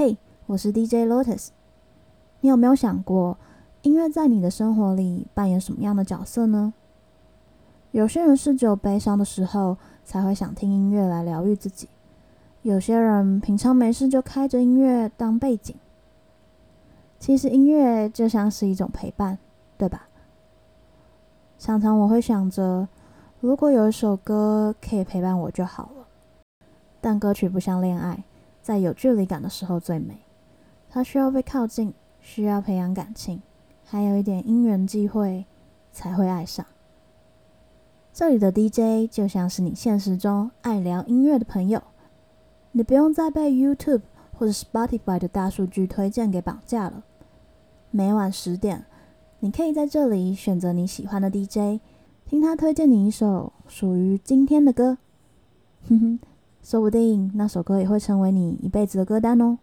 嘿，我是 DJ Lotus。你有没有想过，音乐在你的生活里扮演什么样的角色呢？有些人是只有悲伤的时候才会想听音乐来疗愈自己，有些人平常没事就开着音乐当背景。其实音乐就像是一种陪伴，对吧？常常我会想着，如果有一首歌可以陪伴我就好了。但歌曲不像恋爱。在有距离感的时候最美，它需要被靠近，需要培养感情，还有一点因缘际会才会爱上。这里的 DJ 就像是你现实中爱聊音乐的朋友，你不用再被 YouTube 或者 Spotify 的大数据推荐给绑架了。每晚十点，你可以在这里选择你喜欢的 DJ，听他推荐你一首属于今天的歌。哼哼。说不定那首歌也会成为你一辈子的歌单哦。